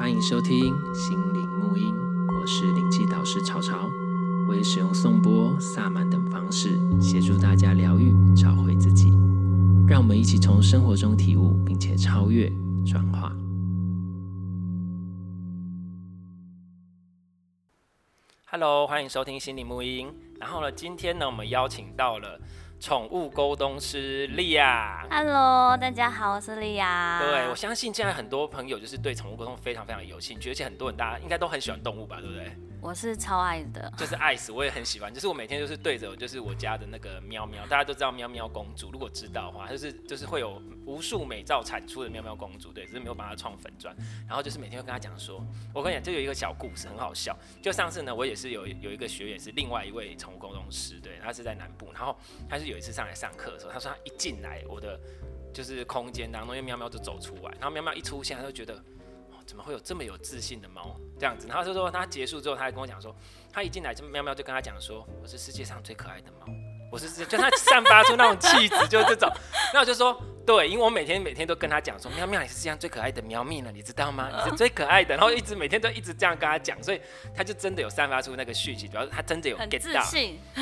欢迎收听心灵沐音，我是灵气导师潮潮，我也使用颂钵、萨满等方式协助大家疗愈、找回自己。让我们一起从生活中体悟，并且超越、转化。Hello，欢迎收听心灵沐音。然后呢，今天呢，我们邀请到了。宠物沟通师莉亚，Hello，大家好，我是莉亚。对，我相信现在很多朋友就是对宠物沟通非常非常有兴趣，而且很多人大家应该都很喜欢动物吧，对不对？我是超爱的，就是爱死，我也很喜欢。就是我每天就是对着，就是我家的那个喵喵，大家都知道喵喵公主，如果知道的话，就是就是会有无数美照产出的喵喵公主，对，只是没有帮她创粉钻。然后就是每天会跟她讲说，我跟你讲，这有一个小故事，很好笑。就上次呢，我也是有有一个学员是另外一位宠物沟通师，对，他是在南部，然后他是有一次上来上课的时候，他说他一进来我的就是空间当中，因为喵喵就走出来，然后喵喵一出现，他就觉得。怎么会有这么有自信的猫这样子？然后就说他结束之后，他还跟我讲说，他一进来就喵喵就跟他讲说，我是世界上最可爱的猫，我是就他散发出那种气质，就是这种。那我就说，对，因为我每天每天都跟他讲说，喵喵你是世界上最可爱的喵咪呢，你知道吗？你是最可爱的。然后一直每天都一直这样跟他讲，所以他就真的有散发出那个讯息，主要是他真的有 get 到，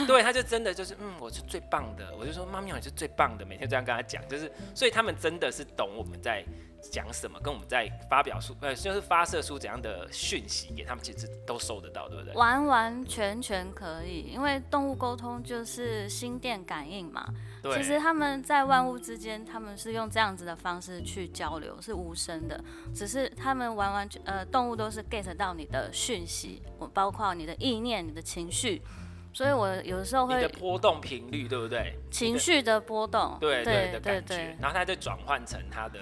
对，他就真的就是嗯，我是最棒的。我就说，喵咪你是最棒的，每天这样跟他讲，就是所以他们真的是懂我们在。讲什么，跟我们在发表出，呃，就是发射出怎样的讯息给他们，其实都收得到，对不对？完完全全可以，因为动物沟通就是心电感应嘛。对。其实他们在万物之间，他们是用这样子的方式去交流，是无声的，只是他们完完全，呃，动物都是 get 到你的讯息，我包括你的意念、你的情绪，所以我有时候会。你的波动频率，对不对？情绪的波动。对对的感觉，然后它再转换成它的。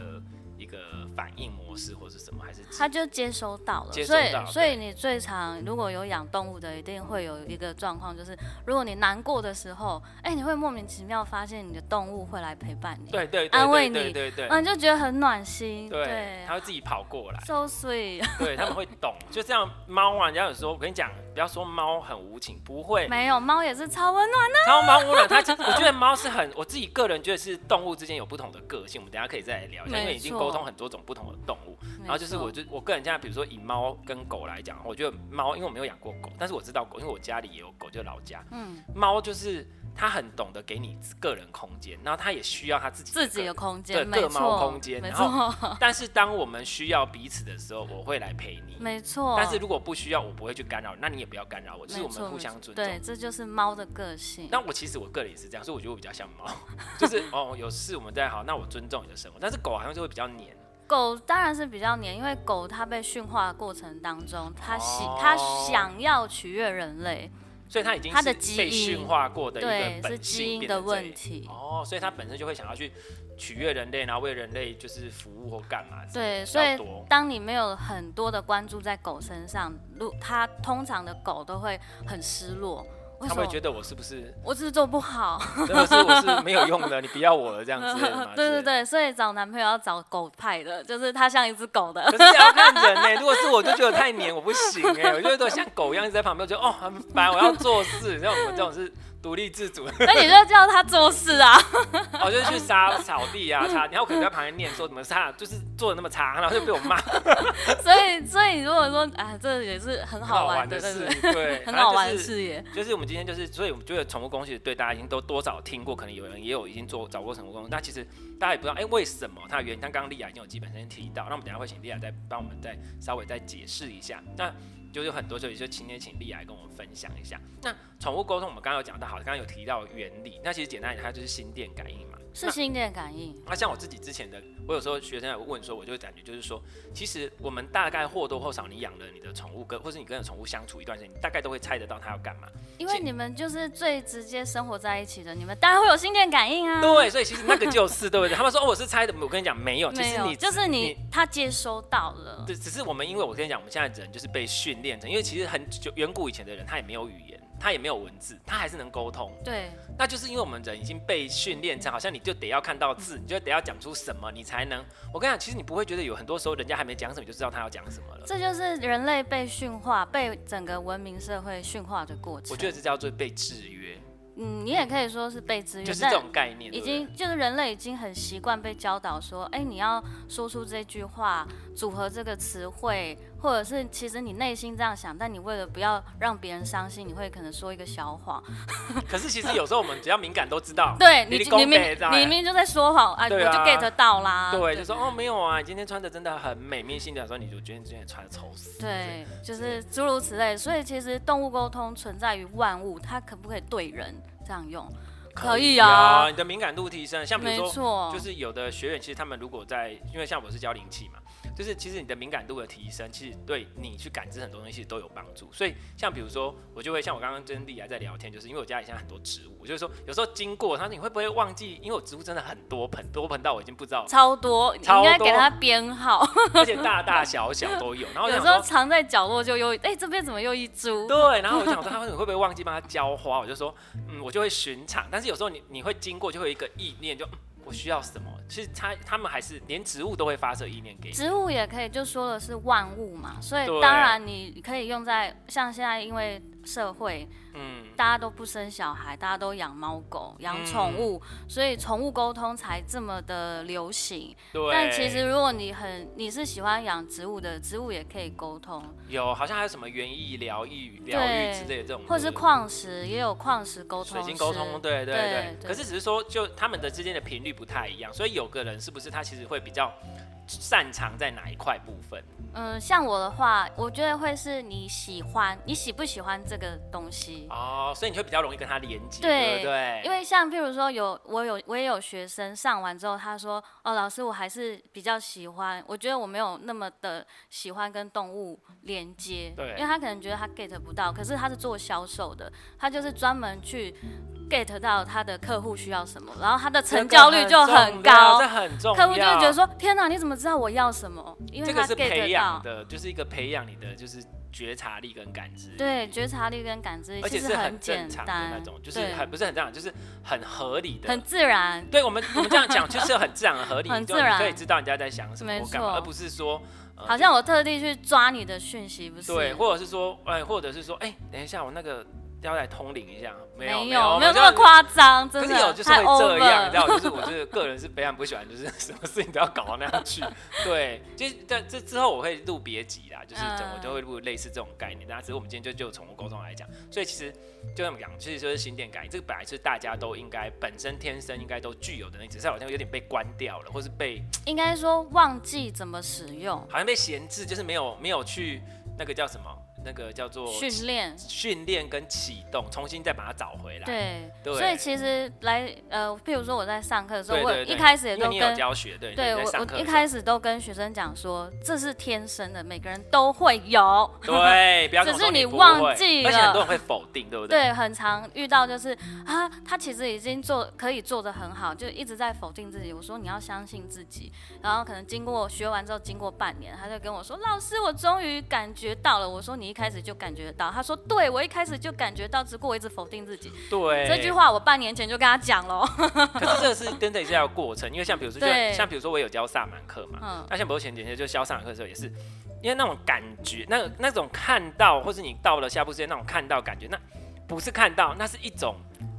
一个反应模式或是什么，还是他就接收到了，所以所以你最常如果有养动物的，一定会有一个状况，就是如果你难过的时候，哎，你会莫名其妙发现你的动物会来陪伴你，对对，安慰你，对对对，嗯，就觉得很暖心，对，他会自己跑过来，so sweet，对，他们会懂，就这样猫啊，人家有时候我跟你讲，不要说猫很无情，不会，没有猫也是超温暖的，超猫温暖，它我觉得猫是很，我自己个人觉得是动物之间有不同的个性，我们等下可以再来聊一下，因为已经沟通很多种不同的。动物，然后就是我就我个人现在，比如说以猫跟狗来讲，我觉得猫，因为我没有养过狗，但是我知道狗，因为我家里也有狗，就老家。嗯，猫就是它很懂得给你个人空间，然后他也需要他自己自己的空间，对，个猫空间。然后，但是当我们需要彼此的时候，我会来陪你。没错。但是如果不需要，我不会去干扰，那你也不要干扰我，就是我们互相尊重。对，这就是猫的个性。那我其实我个人也是这样，所以我觉得我比较像猫，就是哦，有事我们再好，那我尊重你的生活。但是狗好像就会比较黏。狗当然是比较黏，因为狗它被驯化的过程当中，它喜它想要取悦人类，所以它已经它的基因被驯化过的一个本性，对，是基因的问题。哦，所以它本身就会想要去取悦人类，然后为人类就是服务或干嘛。对，所以当你没有很多的关注在狗身上，如它通常的狗都会很失落。他会觉得我是不是我是做不好，真的是我是没有用的，你不要我了这样子。对对对，所以找男朋友要找狗派的，就是他像一只狗的。可是要看人呢、欸，如果是我就觉得太黏，我不行哎、欸，我觉得像狗一样一直在旁边，我觉得哦很烦，我要做事，像我们这种是。独立自主，那你就叫他做事啊！我就是去杀草地啊，擦，然后可能在旁边念说怎么擦，就是做的那么差，然后就被我骂。所以，所以如果说啊，这也是很好玩的 事，对，很好玩的事业。就是我们今天就是，所以我们觉得宠物公司对大家已经都多少听过，可能有人也有已经做找过宠物公司，但其实大家也不知道，哎，为什么它的原因？像刚刚丽雅已经有基本先提到，那我们等下会请丽雅再帮我们再稍微再解释一下。那就是很多，就也就请天请莉亚来跟我们分享一下。那宠物沟通，我们刚刚有讲到，好，刚刚有提到原理，那其实简单一点，它就是心电感应嘛。是心电感应。那像我自己之前的，我有时候学生有问说，我就会感觉就是说，其实我们大概或多或少，你养了你的宠物跟，或是你跟宠物相处一段时间，你大概都会猜得到它要干嘛。因为你们就是最直接生活在一起的，你们当然会有心电感应啊。对，所以其实那个就是对不对？他们说哦，我是猜的，我跟你讲没有，其实你就是你，他接收到了。对，只是我们因为我跟你讲，我们现在人就是被训练成，因为其实很久远古以前的人他也没有语言。他也没有文字，他还是能沟通。对，那就是因为我们人已经被训练成，好像你就得要看到字，你就得要讲出什么，你才能。我跟你讲，其实你不会觉得有很多时候人家还没讲什么，你就知道他要讲什么了。这就是人类被驯化、被整个文明社会驯化的过程。我觉得这叫做被制约。嗯，你也可以说是被制约，就是这种概念，已经就是人类已经很习惯被教导说，哎、欸，你要说出这句话，组合这个词汇，或者是其实你内心这样想，但你为了不要让别人伤心，你会可能说一个小谎。可是其实有时候我们只要敏感都知道，对你，你明你明明就在说谎啊，对啊，你就 get 到啦。对，就说哦没有啊，你今天穿的真的很美，面心的说你就觉得你今天穿的丑死。对，就是诸如此类。所以其实动物沟通存在于万物，它可不可以对人？这样用可以啊，你的敏感度提升，像比如说，就是有的学员其实他们如果在，因为像我是教灵气嘛。就是其实你的敏感度的提升，其实对你去感知很多东西都有帮助。所以像比如说，我就会像我刚刚跟丽雅在聊天，就是因为我家里现在很多植物，我就是说有时候经过，他说你会不会忘记？因为我植物真的很多盆，多盆到我已经不知道超多，超多，你应该给它编号，而且大大小小都有。然后有时候藏在角落就又哎、欸、这边怎么又一株？对，然后我就想说他你会不会忘记帮它浇花？我就说嗯，我就会巡场。但是有时候你你会经过就会有一个意念就。嗯我需要什么？其实他他们还是连植物都会发射意念给你。植物也可以，就说的是万物嘛，所以当然你可以用在像现在因为社会。嗯，大家都不生小孩，大家都养猫狗、养宠物，嗯，所以宠物沟通才这么的流行。对。但其实如果你很你是喜欢养植物的，植物也可以沟通。有，好像还有什么园艺疗愈、疗愈之类的这种。或是矿石也有矿石沟通。水晶沟通，对对对，对，对。可是只是说，就他们的之间的频率不太一样，所以有个人是不是他其实会比较擅长在哪一块部分？嗯，像我的话，我觉得会是你喜欢，你喜不喜欢这个东西哦，所以你会比较容易跟他连接，对不对？因为像譬如说有我有我也有学生上完之后，他说哦，老师我还是比较喜欢，我觉得我没有那么的喜欢跟动物连接，对，因为他可能觉得他 get 不到，可是他是做销售的，他就是专门去。Get 到他的客户需要什么，然后他的成交率就很高，这很重要。客户就会觉得说：天哪，你怎么知道我要什么？因为他 get 到。这个是培养的，就是一个培养你的就是觉察力跟感知。对，觉察力跟感知，而且是很正常的那种，就是很不是很正常，就是很合理的，很自然。对我们我们这样讲，就是很自然的合理，很自然，可以知道人家在想什么，没错，而不是说、呃、好像我特地去抓你的讯息，不是？对，或者是说，哎，或者是说，哎，等一下，我那个。要来通灵一下，没有没有没有那么夸张，真的。可是有就是会这样，你知道，就是我就是个人是非常不喜欢，就是什么事情都要搞到那样去。对，其实在这之后我会录别集啦，就是怎么就会录类似这种概念。那只是我们今天就就宠物沟通来讲，所以其实就这么讲，其实就是心电感应，这个本来是大家都应该本身天生应该都具有的，那只是好像有点被关掉了，或是被应该说忘记怎么使用，好像被闲置，就是没有没有去那个叫什么。那个叫做训练，训练跟启动，重新再把它找回来。对，对，所以其实来呃，譬如说我在上课的时候，我一开始也都跟教学，对，对我我一开始都跟学生讲说，这是天生的，每个人都会有。对，不要 只是你忘记了，而且很多人会否定，对不对？对，很常遇到就是啊，他其实已经做可以做的很好，就一直在否定自己。我说你要相信自己，然后可能经过学完之后，经过半年，他就跟我说，老师，我终于感觉到了。我说你。开始就感觉到，他说对，我一开始就感觉到，只不过我一直否定自己。对，这句话我半年前就跟他讲了。可是这个是跟着一下的过程，因为像比如说，像比如说我有教萨满课嘛，嗯，那像比如前几天就教萨满课的时候也是，因为那种感觉，那那种看到，或是你到了下部世界那种看到感觉，那不是看到，那是一种。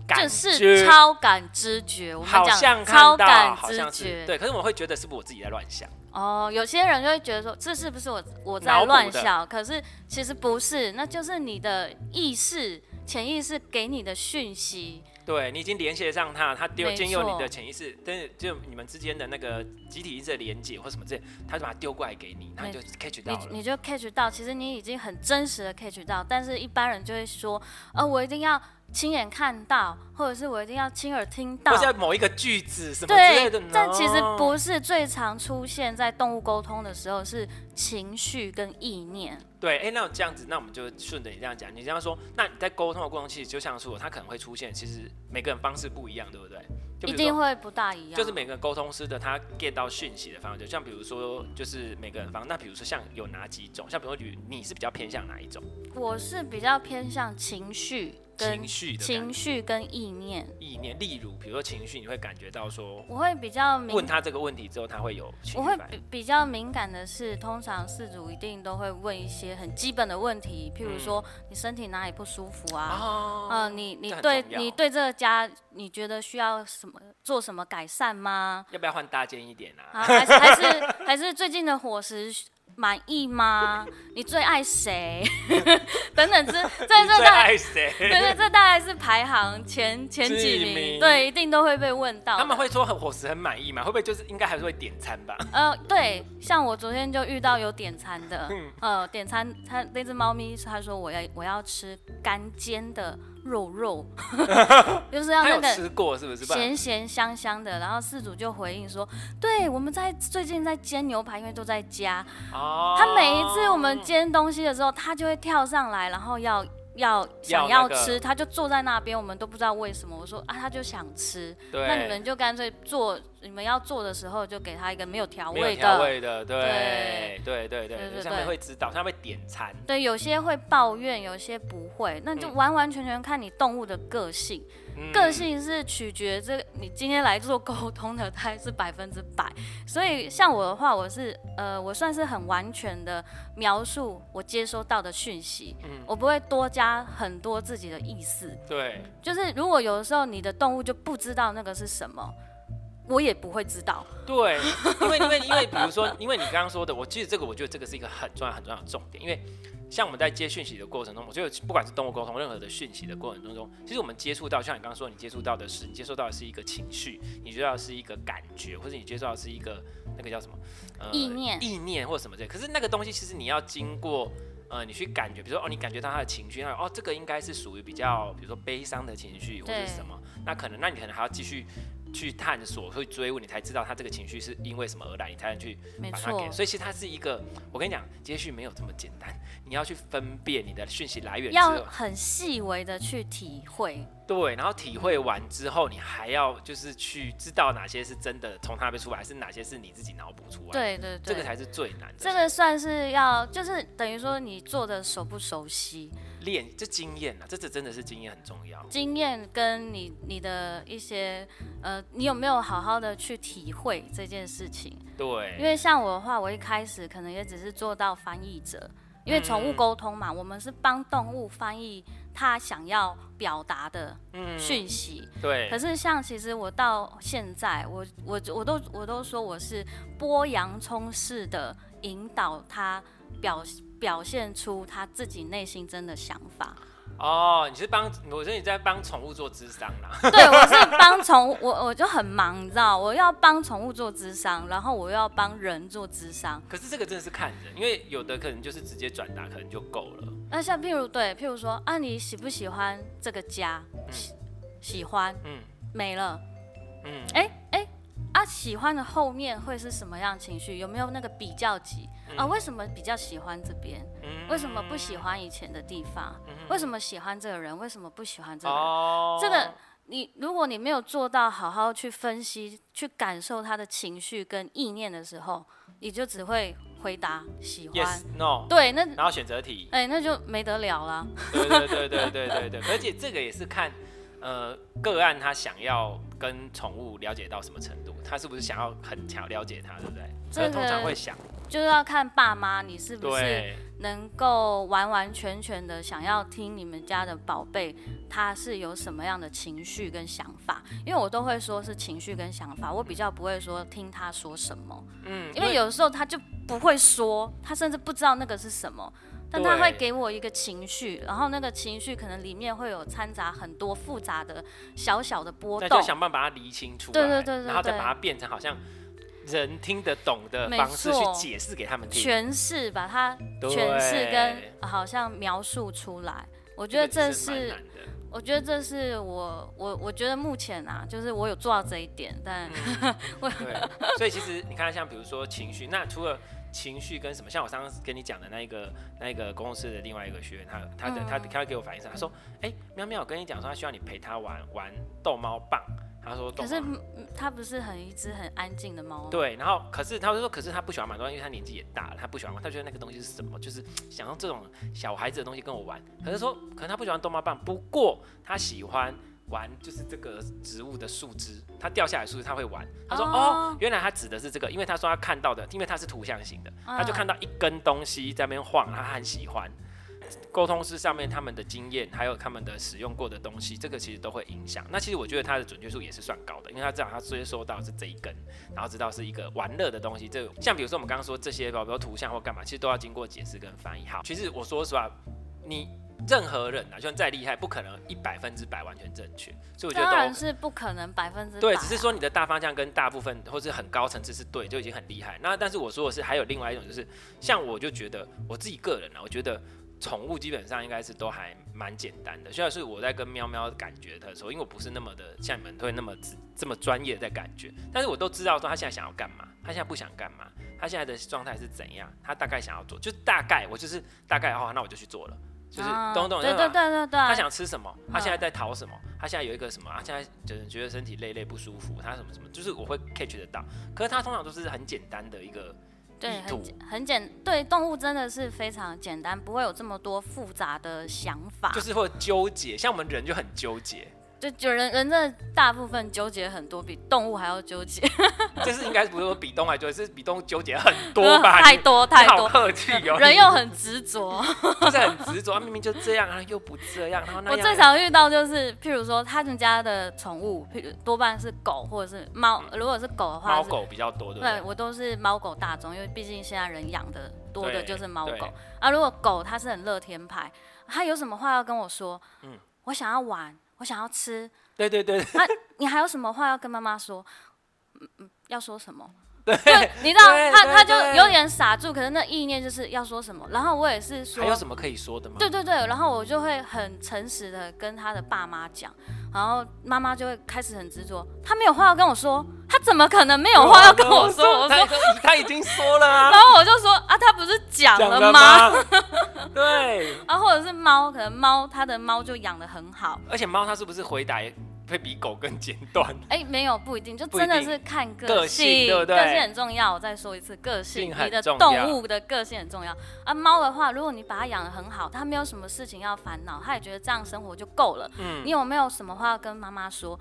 就是超感知觉，我们讲超感知觉，对。可是我会觉得是不是我自己在乱想？哦，有些人就会觉得说，这是不是我我在乱想？可是其实不是，那就是你的意识、潜意识给你的讯息。对，你已经联系上他，他丢进入你的潜意识，但是就你们之间的那个集体意识的连接或什么之类，他就把它丢过来给你，那你就 catch 到了。你你就 catch 到，其实你已经很真实的 catch 到，但是一般人就会说，呃，我一定要。亲眼看到，或者是我一定要亲耳听到，或者某一个句子什么之类的。但其实不是最常出现在动物沟通的时候，是情绪跟意念。对，哎、欸，那这样子，那我们就顺着你这样讲。你这样说，那你在沟通的过程，其实就像是我，他可能会出现，其实每个人方式不一样，对不对？一定会不大一样。就是每个沟通师的他 get 到讯息的方式，就像比如说，就是每个人方。那比如说像有哪几种？像比如说你，你是比较偏向哪一种？我是比较偏向情绪。跟情绪、情绪跟意念。意念，例如，比如说情绪，你会感觉到说，我会比较问他这个问题之后，他会有情。我会比比较敏感的是，通常事主一定都会问一些很基本的问题，譬如说、嗯、你身体哪里不舒服啊？哦、呃，你你对你对这个家，你觉得需要什么做什么改善吗？要不要换大件一点啊？啊还是还是还是最近的伙食？满意吗？你最爱谁？等等，这 这这大概，对对，这大概是排行前前几名，名，对，一定都会被问到。他们会说很伙食很满意吗？会不会就是应该还是会点餐吧？呃，对，像我昨天就遇到有点餐的，嗯、呃，点餐，他那只猫咪他说我要我要吃干煎的。肉肉，就是要那个吃过是不是？咸咸香香的，然后事主就回应说，对，我们在最近在煎牛排，因为都在家。哦。他每一次我们煎东西的时候，他就会跳上来，然后要。要想要吃，要他就坐在那边，我们都不知道为什么。我说啊，他就想吃，那你们就干脆做，你们要做的时候就给他一个没有调味的，调味的，对对。对对对，对上面会指导，上面会点餐。对，有些会抱怨，有些不会，那就完完全全看你动物的个性。个性是取决这你今天来做沟通的，它是百分之百。所以像我的话，我是呃，我算是很完全的描述我接收到的讯息，嗯，我不会多加很多自己的意思。对，就是如果有的时候你的动物就不知道那个是什么，我也不会知道。对，因为因为 因为比如说，因为你刚刚说的，我其实这个我觉得这个是一个很重要很重要的重点，因为。像我们在接讯息的过程中，我觉得不管是动物沟通，任何的讯息的过程当中，其实我们接触到，像你刚刚说，你接触到的是，你接触到的是一个情绪，你觉得是一个感觉，或者你接受到的是一个那个叫什么？呃，意念，意念或什么这。可是那个东西其实你要经过，呃，你去感觉，比如说哦，你感觉到他的情绪，那哦，这个应该是属于比较，比如说悲伤的情绪或者什么，那可能，那你可能还要继续。去探索，会追问，你才知道他这个情绪是因为什么而来，你才能去把它给。所以其实它是一个，我跟你讲，接续没有这么简单，你要去分辨你的讯息来源，要很细微的去体会。对，然后体会完之后，你还要就是去知道哪些是真的从他那边出来，还是哪些是你自己脑补出来。对对对，这个才是最难的。这个算是要，就是等于说你做的熟不熟悉。练这经验啊，这这真的是经验很重要。经验跟你你的一些呃，你有没有好好的去体会这件事情？对。因为像我的话，我一开始可能也只是做到翻译者，因为宠物沟通嘛，嗯、我们是帮动物翻译它想要表达的讯息。嗯、对。可是像其实我到现在，我我我都我都说我是剥洋葱式的引导它表。表现出他自己内心真的想法。哦，你是帮，我觉得你在帮宠物做智商啦。对，我是帮宠物，我我就很忙，你知道，我要帮宠物做智商，然后我又要帮人做智商。可是这个真的是看人，因为有的可能就是直接转达，可能就够了。那像譬如对，譬如说啊，你喜不喜欢这个家？嗯、喜喜欢，嗯，没了，嗯，哎啊，喜欢的后面会是什么样情绪？有没有那个比较级？啊，为什么比较喜欢这边？为什么不喜欢以前的地方？为什么喜欢这个人？为什么不喜欢这个人？哦、这个你，如果你没有做到好好去分析、去感受他的情绪跟意念的时候，你就只会回答喜欢。Yes, no。对，那然后选择题。哎，那就没得聊了。对对对对对对对，而且这个也是看呃个案他想要跟宠物了解到什么程度，他是不是想要很强了解他，对不对？这个通常会想。就是要看爸妈，你是不是能够完完全全的想要听你们家的宝贝，他是有什么样的情绪跟想法？因为我都会说是情绪跟想法，我比较不会说听他说什么。嗯，因为有时候他就不会说，他甚至不知道那个是什么，但他会给我一个情绪，然后那个情绪可能里面会有掺杂很多复杂的小小的波动，就想办法把它理清楚，对对对然后再把它变成好像。人听得懂的方式去解释给他们听，诠释把它诠释跟好像描述出来，我觉得这是，我觉得这是我我我觉得目前啊，就是我有做到这一点，但、嗯、对，所以其实你看，像比如说情绪，那除了情绪跟什么，像我刚刚跟你讲的那一个那一个公司的另外一个学员，他他的他他会给我反映说，他说，哎，喵喵，我跟你讲说，他需要你陪他玩玩逗猫棒。他说，可是他不是很一只很安静的猫。对，然后可是他就说，可是他不喜欢买东西，因为他年纪也大了，他不喜欢玩，他觉得那个东西是什么，就是 想用这种小孩子的东西跟我玩。可是说，可能他不喜欢逗猫棒，不过他喜欢玩，就是这个植物的树枝，它掉下来树枝他会玩。他说，哦，哦，原来他指的是这个，因为他说他看到的，因为他是图像型的，他就看到一根东西在那边晃，他很喜欢。沟通师上面他们的经验，还有他们的使用过的东西，这个其实都会影响。那其实我觉得它的准确度也是算高的，因为他知道他接收到是这一根，然后知道是一个玩乐的东西。这像比如说我们刚刚说这些，比如图像或干嘛，其实都要经过解释跟翻译。好，其实我说实话，你任何人啊，就算再厉害，不可能一百分之百完全正确。所以我觉得当然是不可能百分之百。对，只是说你的大方向跟大部分或是很高层次是对，就已经很厉害。那但是我说的是，还有另外一种，就是像我就觉得我自己个人啊，我觉得。宠物基本上应该是都还蛮简单的，虽然是我在跟喵喵感觉的时候，因为我不是那么的像你们会那么这么专业在感觉，但是我都知道说他现在想要干嘛，他现在不想干嘛，他现在的状态是怎样，他大概想要做，就大概我就是大概哦，那我就去做了，就是懂懂、啊、对对对对对，他想吃什么，他现在在逃什么，他现在有一个什么，他现在就是觉得身体累累不舒服，他什么什么，就是我会 catch 得到，可是他通常都是很简单的一个。对，很很简，对，动物真的是非常简单，不会有这么多复杂的想法，就是会纠结，像我们人就很纠结。就就人人真的大部分纠结很多，比动物还要纠结。就是应该不是说比动物还纠结，是比动物纠结很多吧？太 多太多，客气哦。人又很执着，就是很执着，明明就这样，啊，又不这样，然后。我最常遇到就是，譬如说他们家的宠物，譬如多半是狗或者是猫。如果是狗的话，猫狗比较多，对不对？对，我都是猫狗大众，因为毕竟现在人养的多的就是猫狗。啊，如果狗它是很乐天派，它有什么话要跟我说？嗯，我想要玩。我想要吃，对对对。那、啊、你还有什么话要跟妈妈说？嗯嗯，要说什么？对，你知道他他就有点傻住，可是那意念就是要说什么。然后我也是说，还有什么可以说的吗？对对对，然后我就会很诚实的跟他的爸妈讲，然后妈妈就会开始很执着，他没有话要跟我说，他怎么可能没有话要跟我说？我说他已经说了啊。然后我就说啊，他不是讲了吗？了 对。啊，或者是猫，可能猫它的猫就养得很好，而且猫它是不是回答？会比狗更简短？哎、欸，没有，不一定，就真的是看个性，个性对不对？个性很重要。我再说一次，个性，你的动物的个性很重要。啊，猫的话，如果你把它养得很好，它没有什么事情要烦恼，它也觉得这样生活就够了。嗯，你有没有什么话要跟妈妈说？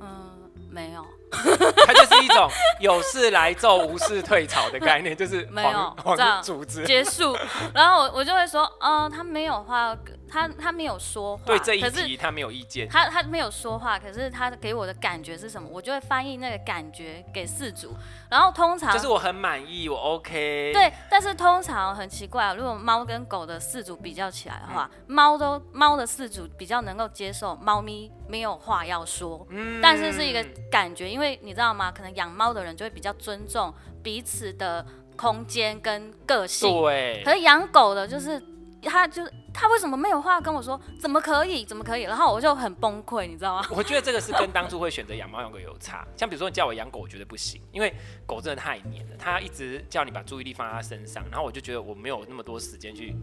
嗯，没有。它就是一种有事来奏，无事退朝的概念，就是没有这样组织结束。然后我我就会说，嗯，他没有话。他他没有说话，对这一题他没有意见。他他没有说话，可是他给我的感觉是什么？我就会翻译那个感觉给饲主。然后通常就是我很满意，我 OK。对，但是通常很奇怪，如果猫跟狗的饲主比较起来的话，猫、嗯、都猫的饲主比较能够接受猫咪没有话要说。嗯。但是是一个感觉，因为你知道吗？可能养猫的人就会比较尊重彼此的空间跟个性。对。可是养狗的，就是。他就是他为什么没有话跟我说？怎么可以？怎么可以？然后我就很崩溃，你知道吗？我觉得这个是跟当初会选择养猫养狗有差。像比如说你叫我养狗，我觉得不行，因为狗真的太黏了，它一直叫你把注意力放在它身上，然后我就觉得我没有那么多时间去。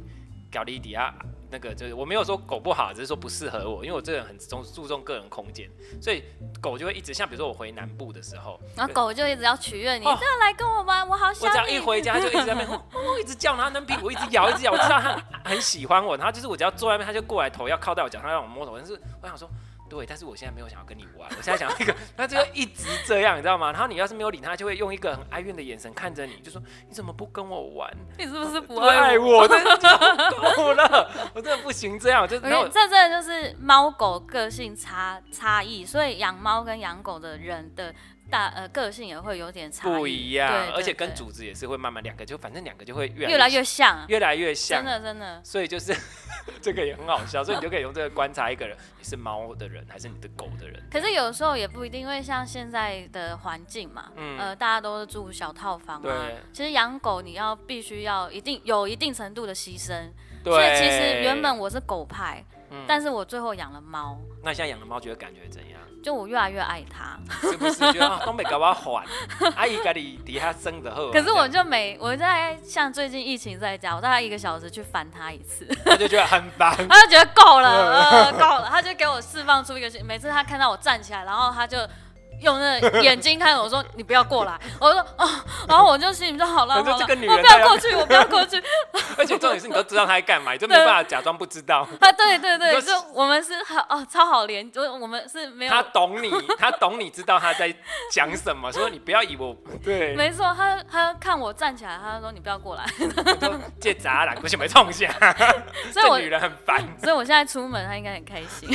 搞利底啊，那个就是我没有说狗不好，只是说不适合我，因为我这个人很重注重个人空间，所以狗就会一直像比如说我回南部的时候，然后狗就一直要取悦你，哦、这样来跟我玩，我好想你。我只要一回家就一直在那边，哦，一直叫，然后能屁股一直摇，一直摇，我知道它很喜欢我，然后就是我只要坐在那边，它就过来头要靠在我脚上让我摸头，但是我想说。对，但是我现在没有想要跟你玩，我现在想要一个，他就一直这样，你知道吗？然后你要是没有理他，就会用一个很哀怨的眼神看着你，就说你怎么不跟我玩？你是不是不爱我？真的够了，我真的不行这样。就然后这真的就是猫狗个性差差异，所以养猫跟养狗的人的。大呃个性也会有点差不一样，而且跟组织也是会慢慢两个就反正两个就会越来越，越来越像，越来越像，真的真的。所以就是这个也很好笑，所以你就可以用这个观察一个人，你是猫的人还是你的狗的人。可是有时候也不一定，因为像现在的环境嘛，嗯、呃，大家都是住小套房啊。其实养狗你要必须要一定有一定程度的牺牲，对。所以其实原本我是狗派，嗯、但是我最后养了猫。那现在养了猫觉得感觉怎样？就我越来越爱他，是不是？觉得东北搞不好还 阿姨家里底下生的后。可是我就每，我在像最近疫情在家，我大概一个小时去烦他一次，他就觉得很烦，他就觉得够了，呃，够了，他就给我释放出一个，每次他看到我站起来，然后他就。用那眼睛看我说，你不要过来，我说哦，然后我就心里就好了，好了，我不要过去，我不要过去。而且重点是你都知道他在干嘛，你就没办法假装不知道。啊，对对对，就我们是好哦，超好连，就我们是没有。他懂你，他懂你知道他在讲什么，所以你不要以为我对。没错，他他看我站起来，他就说你不要过来。借砸了，不行，没冲下。所以我女人很烦，所以我现在出门，他应该很开心。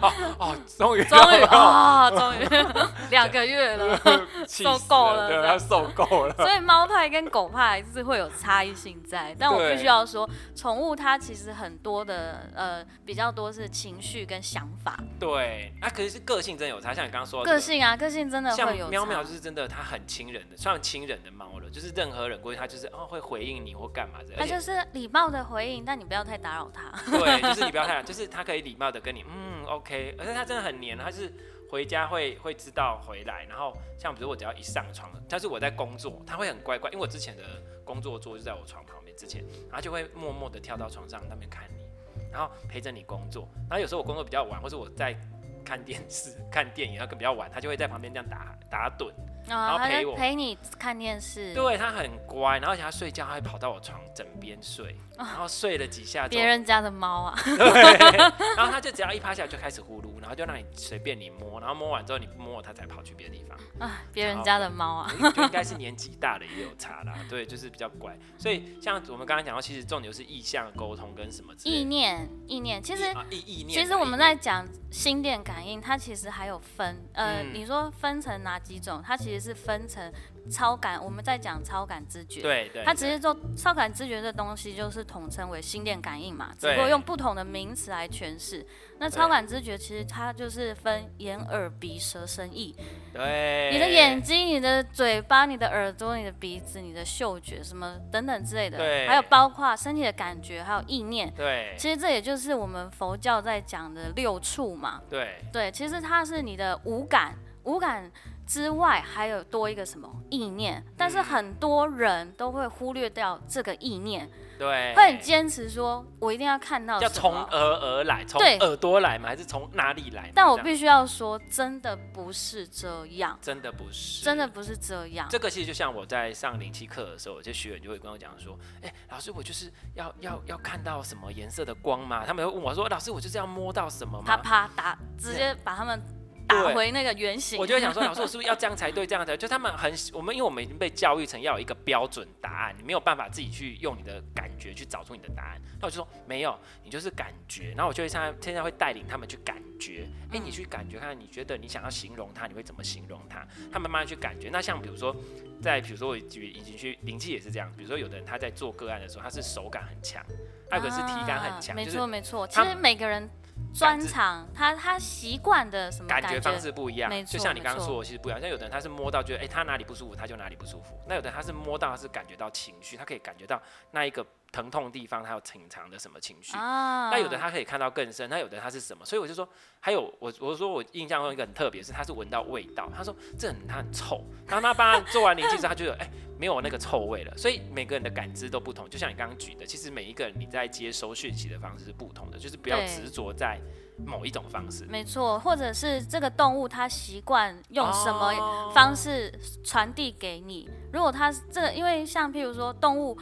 哦哦，终于终于啊，终于。两个月了，受够了，对，他受够了。所以猫派跟狗派是会有差异性在，但我必须要说，宠物它其实很多的呃比较多是情绪跟想法。对，啊，可是个性真的有差，像你刚刚说的个性啊，个性真的会有。喵喵就是真的，它很亲人的，算亲人的猫了，就是任何人过去，它就是哦会回应你或干嘛的。它就是礼貌的回应，但你不要太打扰它。对，就是你不要太，就是它可以礼貌的跟你嗯 OK，而且它真的很黏，它是。回家会会知道回来，然后像比如我只要一上床，但是我在工作，他会很乖乖，因为我之前的工作桌就在我床旁边，之前，然后就会默默的跳到床上那边看你，然后陪着你工作，然后有时候我工作比较晚，或者我在看电视、看电影，然后比较晚，他就会在旁边这样打打盹。然后陪我陪你看电视，对，他很乖，然后而且他睡觉他会跑到我床枕边睡，然后睡了几下。别人家的猫啊，对，然后他就只要一趴下来就开始呼噜，然后就让你随便你摸，然后摸完之后你不摸他才跑去别的地方。啊，别人家的猫啊，就应该是年纪大的也有差啦，对，就是比较乖。所以像我们刚刚讲到，其实重点是意向沟通跟什么意念，意念，其实意意念，其实我们在讲心电感应，它其实还有分，呃，你说分成哪几种？它其实是分成超感，我们在讲超感知觉，对对，它只是说超感知觉这东西就是统称为心电感应嘛，只不过用不同的名词来诠释。那超感知觉其实它就是分眼、耳、鼻、舌、身、意。对，你的眼睛、你的嘴巴、你的耳朵、你的鼻子、你的嗅觉什么等等之类的，对，还有包括身体的感觉，还有意念。对，其实这也就是我们佛教在讲的六触嘛。对，对，其实它是你的五感，五感。之外还有多一个什么意念，但是很多人都会忽略掉这个意念，对，会很坚持说，我一定要看到，要从耳而来，从耳朵来吗？还是从哪里来？但我必须要说，真的不是这样，真的不是，真的不是这样。这个其实就像我在上灵气课的时候，有些学员就会跟我讲说，哎、欸，老师，我就是要要要看到什么颜色的光吗？他们会问我说，老师，我就是要摸到什么吗？啪啪打，直接把他们。打回那个原型，我就会想说，老师，我是不是要这样才对？这样才对？就他们很我们，因为我们已经被教育成要有一个标准答案，你没有办法自己去用你的感觉去找出你的答案。那我就说没有，你就是感觉。然后我就会现在现在会带领他们去感觉，哎、欸，你去感觉看，你觉得你想要形容它，你会怎么形容它？他们慢慢去感觉。那像比如说，在比如说我举已经去灵气也是这样，比如说有的人他在做个案的时候，他是手感很强，还有个是体感很强，没错没错。其实每个人。专长，他他习惯的什么感觉方式不一样，就像你刚刚说的，其实不一样。像有的人他是摸到觉得，哎、欸，他哪里不舒服，他就哪里不舒服。那有的人他是摸到，他是感觉到情绪，他可以感觉到那一个疼痛地方，他有隐藏的什么情绪。啊、那有的他可以看到更深，那有的他是什么？所以我就说，还有我我说我印象中一个很特别，是他是闻到味道，他说这很他很臭，然后他帮他做完灵气之后，他觉得哎。欸没有那个臭味了，所以每个人的感知都不同。就像你刚刚举的，其实每一个人你在接收讯息的方式是不同的，就是不要执着在某一种方式。没错，或者是这个动物它习惯用什么方式传递给你。哦、如果它这个，因为像譬如说动物。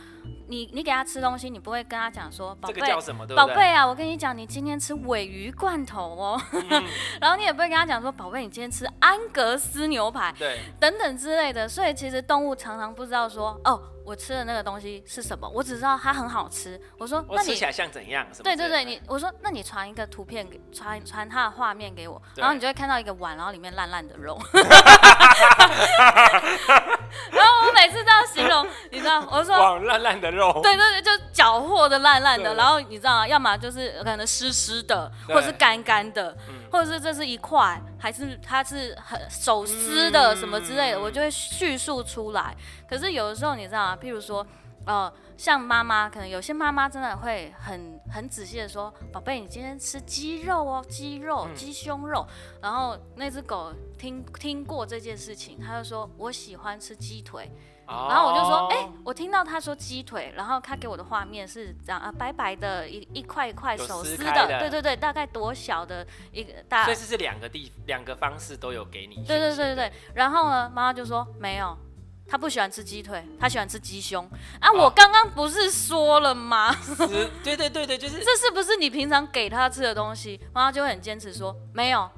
你你给他吃东西，你不会跟他讲说，宝贝，宝贝啊，我跟你讲，你今天吃尾鱼罐头哦，嗯、然后你也不会跟他讲说，宝贝，你今天吃安格斯牛排，对，等等之类的。所以其实动物常常不知道说，哦，我吃的那个东西是什么，我只知道它很好吃。我说，那你吃起来像怎样？对对对，你我说，那你传一个图片给传传它的画面给我，然后你就会看到一个碗，然后里面烂烂的肉。然后我每次这样形容，你知道，我说哇，烂烂的肉，对对对，就搅和的烂烂的。然后你知道，要么就是可能湿湿的，或者是干干的，或者是这是一块，还是它是很手撕的什么之类的，我就会叙述出来。可是有的时候你知道吗？譬如说，哦，像妈妈，可能有些妈妈真的会很很仔细的说，宝贝，你今天吃鸡肉哦，鸡肉、鸡胸肉。嗯、然后那只狗听听过这件事情，他就说我喜欢吃鸡腿。然后我就说，哎、欸，我听到他说鸡腿，然后他给我的画面是这样啊，白白的一一块一块手撕的，的对对对，大概多小的一个大，所以这是两个地两个方式都有给你。对对对对对。然后呢，妈妈就说没有，他不喜欢吃鸡腿，他喜欢吃鸡胸。啊，哦、我刚刚不是说了吗？对对对对，就是这是不是你平常给他吃的东西？妈妈就很坚持说没有。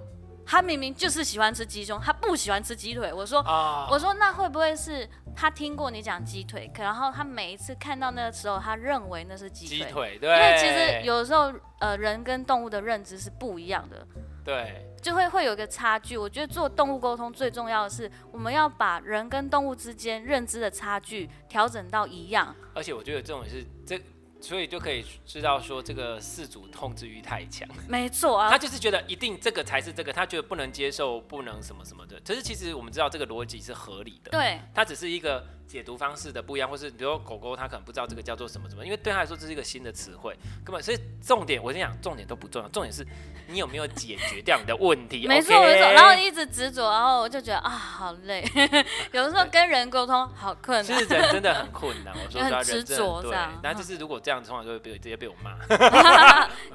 他明明就是喜欢吃鸡胸，他不喜欢吃鸡腿。我说，oh. 我说那会不会是他听过你讲鸡腿，可然后他每一次看到那个时候，他认为那是鸡腿。鸡腿，对。因为其实有时候，呃，人跟动物的认知是不一样的。对。就会会有一个差距。我觉得做动物沟通最重要的是，我们要把人跟动物之间认知的差距调整到一样。而且我觉得这种是这。所以就可以知道说，这个四主控制欲太强。没错啊，他就是觉得一定这个才是这个，他觉得不能接受，不能什么什么的。可是其实我们知道这个逻辑是合理的。对，他只是一个。解读方式的不一样，或是比如说狗狗，它可能不知道这个叫做什么什么，因为对它来说这是一个新的词汇，根本所以重点，我跟你讲，重点都不重要，重点是你有没有解决掉你的问题。没错没错，然后一直执着，然后我就觉得啊，好累，有的时候跟人沟通好困难。其实人真的很困难，我说实话，执着这样。那就是如果这样的话，就会被直接被我骂。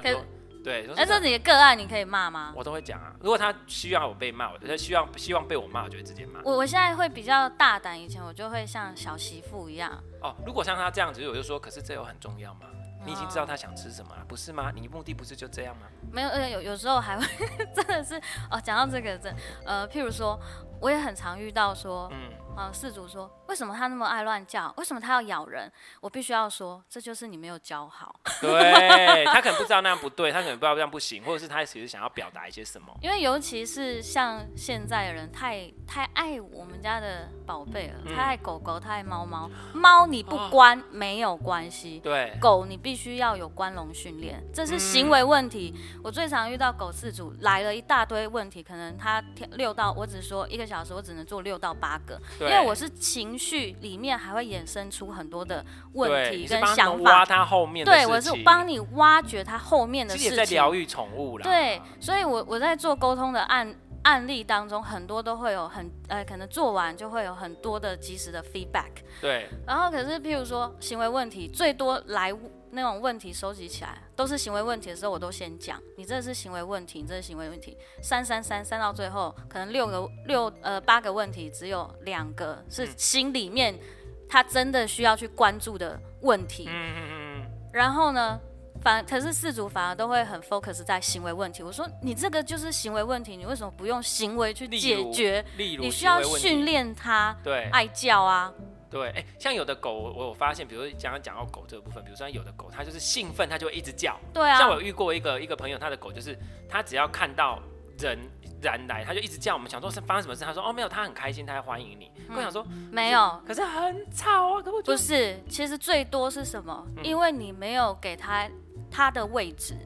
对，但是你的个案你可以骂吗？我都会讲啊。如果他需要我被骂，我他希望希望被我骂，我就会直接骂。我我现在会比较大胆，以前我就会像小媳妇一样。哦，如果像他这样子，我就说，可是这有很重要吗？你已经知道他想吃什么了，不是吗？你目的不是就这样吗？没有，呃，有有时候还会 真的是哦，讲到这个真，呃，譬如说，我也很常遇到说，嗯。啊，饲主说：“为什么他那么爱乱叫？为什么他要咬人？”我必须要说，这就是你没有教好。对，他可能不知道那样不对，他可能不知道这样不行，或者是他其实想要表达一些什么。因为尤其是像现在的人，太太爱我们家的宝贝了，太爱狗狗，太爱猫猫。猫你不关、哦、没有关系，对。狗你必须要有关笼训练，这是行为问题。嗯、我最常遇到狗饲主来了一大堆问题，可能他六到，我只说一个小时，我只能做六到八个。因为我是情绪里面还会衍生出很多的问题跟想法，挖他后面的事情。对，我是帮你挖掘他后面的事情。在疗愈宠物啦。对，所以我我在做沟通的案案例当中，很多都会有很呃，可能做完就会有很多的及时的 feedback。对。然后可是譬如说行为问题最多来。那种问题收集起来都是行为问题的时候，我都先讲，你这是行为问题，你这是行为问题，删删删删到最后，可能六个六呃八个问题，只有两个是心里面他真的需要去关注的问题。嗯嗯嗯。然后呢，反可是四主反而都会很 focus 在行为问题。我说你这个就是行为问题，你为什么不用行为去解决？你需要训练他，对，爱叫啊。对，哎，像有的狗，我有发现，比如说刚刚讲到狗这个部分，比如说有的狗，它就是兴奋，它就会一直叫。对啊。像我有遇过一个一个朋友，他的狗就是，他只要看到人人来，他就一直叫。我们想说是发生什么事，他说哦没有，他很开心，他在欢迎你。嗯、我想说没有，可是很吵啊，可不不是，其实最多是什么？嗯、因为你没有给他他的位置。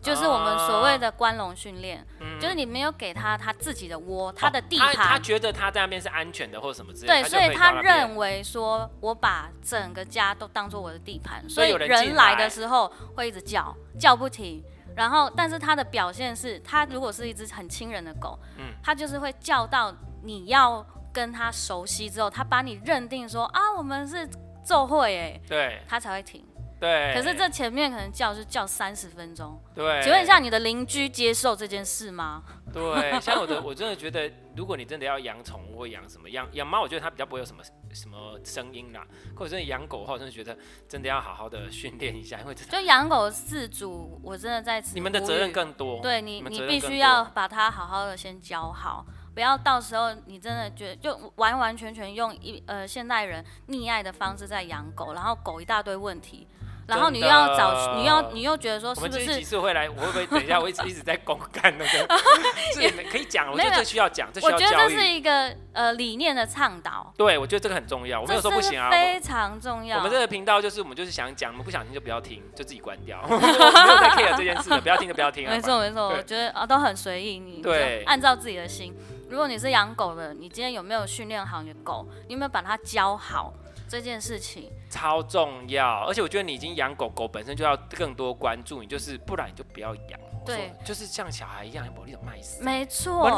就是我们所谓的关笼训练，嗯、就是你没有给他他自己的窝，他的地盘、哦他，他觉得他在那边是安全的，或者什么之类的。对，所以他认为说，我把整个家都当做我的地盘，所以人来的时候会一直叫，叫不停。然后，但是他的表现是，他如果是一只很亲人的狗，嗯，他就是会叫到你要跟他熟悉之后，他把你认定说啊，我们是奏会哎，对，他才会停。对，可是这前面可能叫是叫三十分钟。对，请问一下，你的邻居接受这件事吗？对，像我的，我真的觉得，如果你真的要养宠物或养什么养养猫，我觉得它比较不会有什么什么声音啦。或者真的养狗的话，我真的觉得真的要好好的训练一下，因为就养狗饲主，我真的在。你们的责任更多。对你，你必须要把它好好的先教好，不要到时候你真的觉得就完完全全用一呃现代人溺爱的方式在养狗，然后狗一大堆问题。然后你又要找，你要你又觉得说是不是？我们几次会来，我会不会等一下？我一直一直在公干那个，是可以讲，我觉得这需要讲，这需要。我觉得这是一个呃理念的倡导。对，我觉得这个很重要。我没有说不行啊，非常重要。我们这个频道就是我们就是想讲，我们不想听就不要听，就自己关掉。没有在 care 这件事的，不要听就不要听。没错没错，我觉得啊都很随意，你对按照自己的心。如果你是养狗的，你今天有没有训练好你的狗？你有没有把它教好？这件事情超重要，而且我觉得你已经养狗狗本身就要更多关注，你就是不然你就不要养。对，就是像小孩一样，把你的卖死。没错。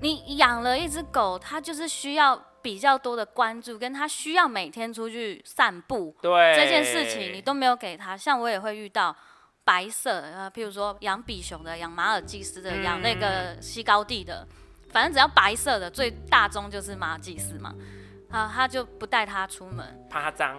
你养了一只狗，它就是需要比较多的关注，跟它需要每天出去散步。对。这件事情你都没有给它，像我也会遇到白色，呃，譬如说养比熊的、养马尔济斯的、养、嗯、那个西高地的，反正只要白色的，最大宗就是马尔济斯嘛。啊，他就不带它出门，怕它脏。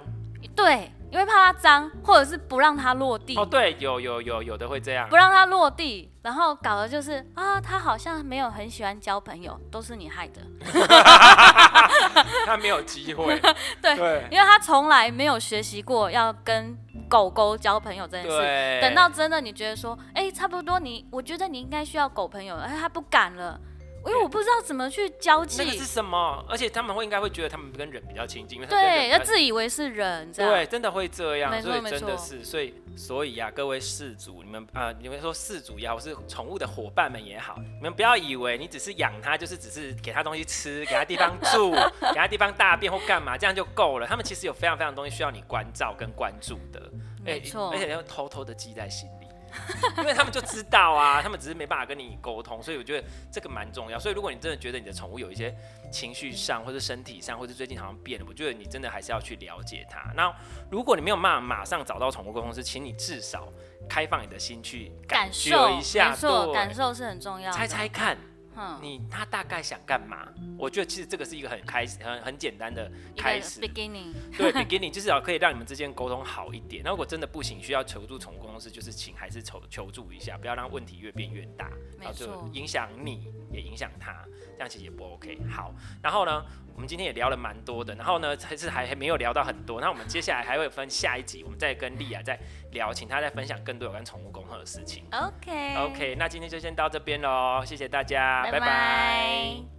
对。因为怕它脏，或者是不让它落地。哦，对，有有有有的会这样，不让它落地，然后搞的就是啊，它好像没有很喜欢交朋友，都是你害的。它没有机会。对，对，因为它从来没有学习过要跟狗狗交朋友这件事。等到真的你觉得说，哎，差不多你，我觉得你应该需要狗朋友，哎，它不敢了。因为我不知道怎么去交际，那个是什么？而且他们会应该会觉得他们跟人比较亲近，因为对，要自以为是人，对，真的会这样，所以真的是，所以所以呀，各位事主，你们啊、呃，你们说事主也好，是宠物的伙伴们也好，你们不要以为你只是养它，就是只是给它东西吃，给它地方住，给它地方大便或干嘛，这样就够了。他们其实有非常非常东西需要你关照跟关注的，没错，而且要偷偷的记在心里。因为他们就知道啊，他们只是没办法跟你沟通，所以我觉得这个蛮重要。所以如果你真的觉得你的宠物有一些情绪上，或者身体上，或者最近好像变了，我觉得你真的还是要去了解它。那如果你没有办法马上找到宠物沟通师，请你至少开放你的心去感受一下，没错，感受是很重要的。猜猜看。你他大概想干嘛？我觉得其实这个是一个很开始、很很简单的开始。beginning。对，beginning 就是要可以让你们之间沟通好一点。那如果真的不行，需要求助宠物公司，就是请还是求求助一下，不要让问题越变越大，然后就影响你也影响他，这样其实也不 OK。好，然后呢？我们今天也聊了蛮多的，然后呢，还是还还没有聊到很多。那我们接下来还会分下一集，我们再跟莉亚再聊，请她再分享更多有关宠物沟通的事情。OK OK，那今天就先到这边喽，谢谢大家，拜拜。拜拜。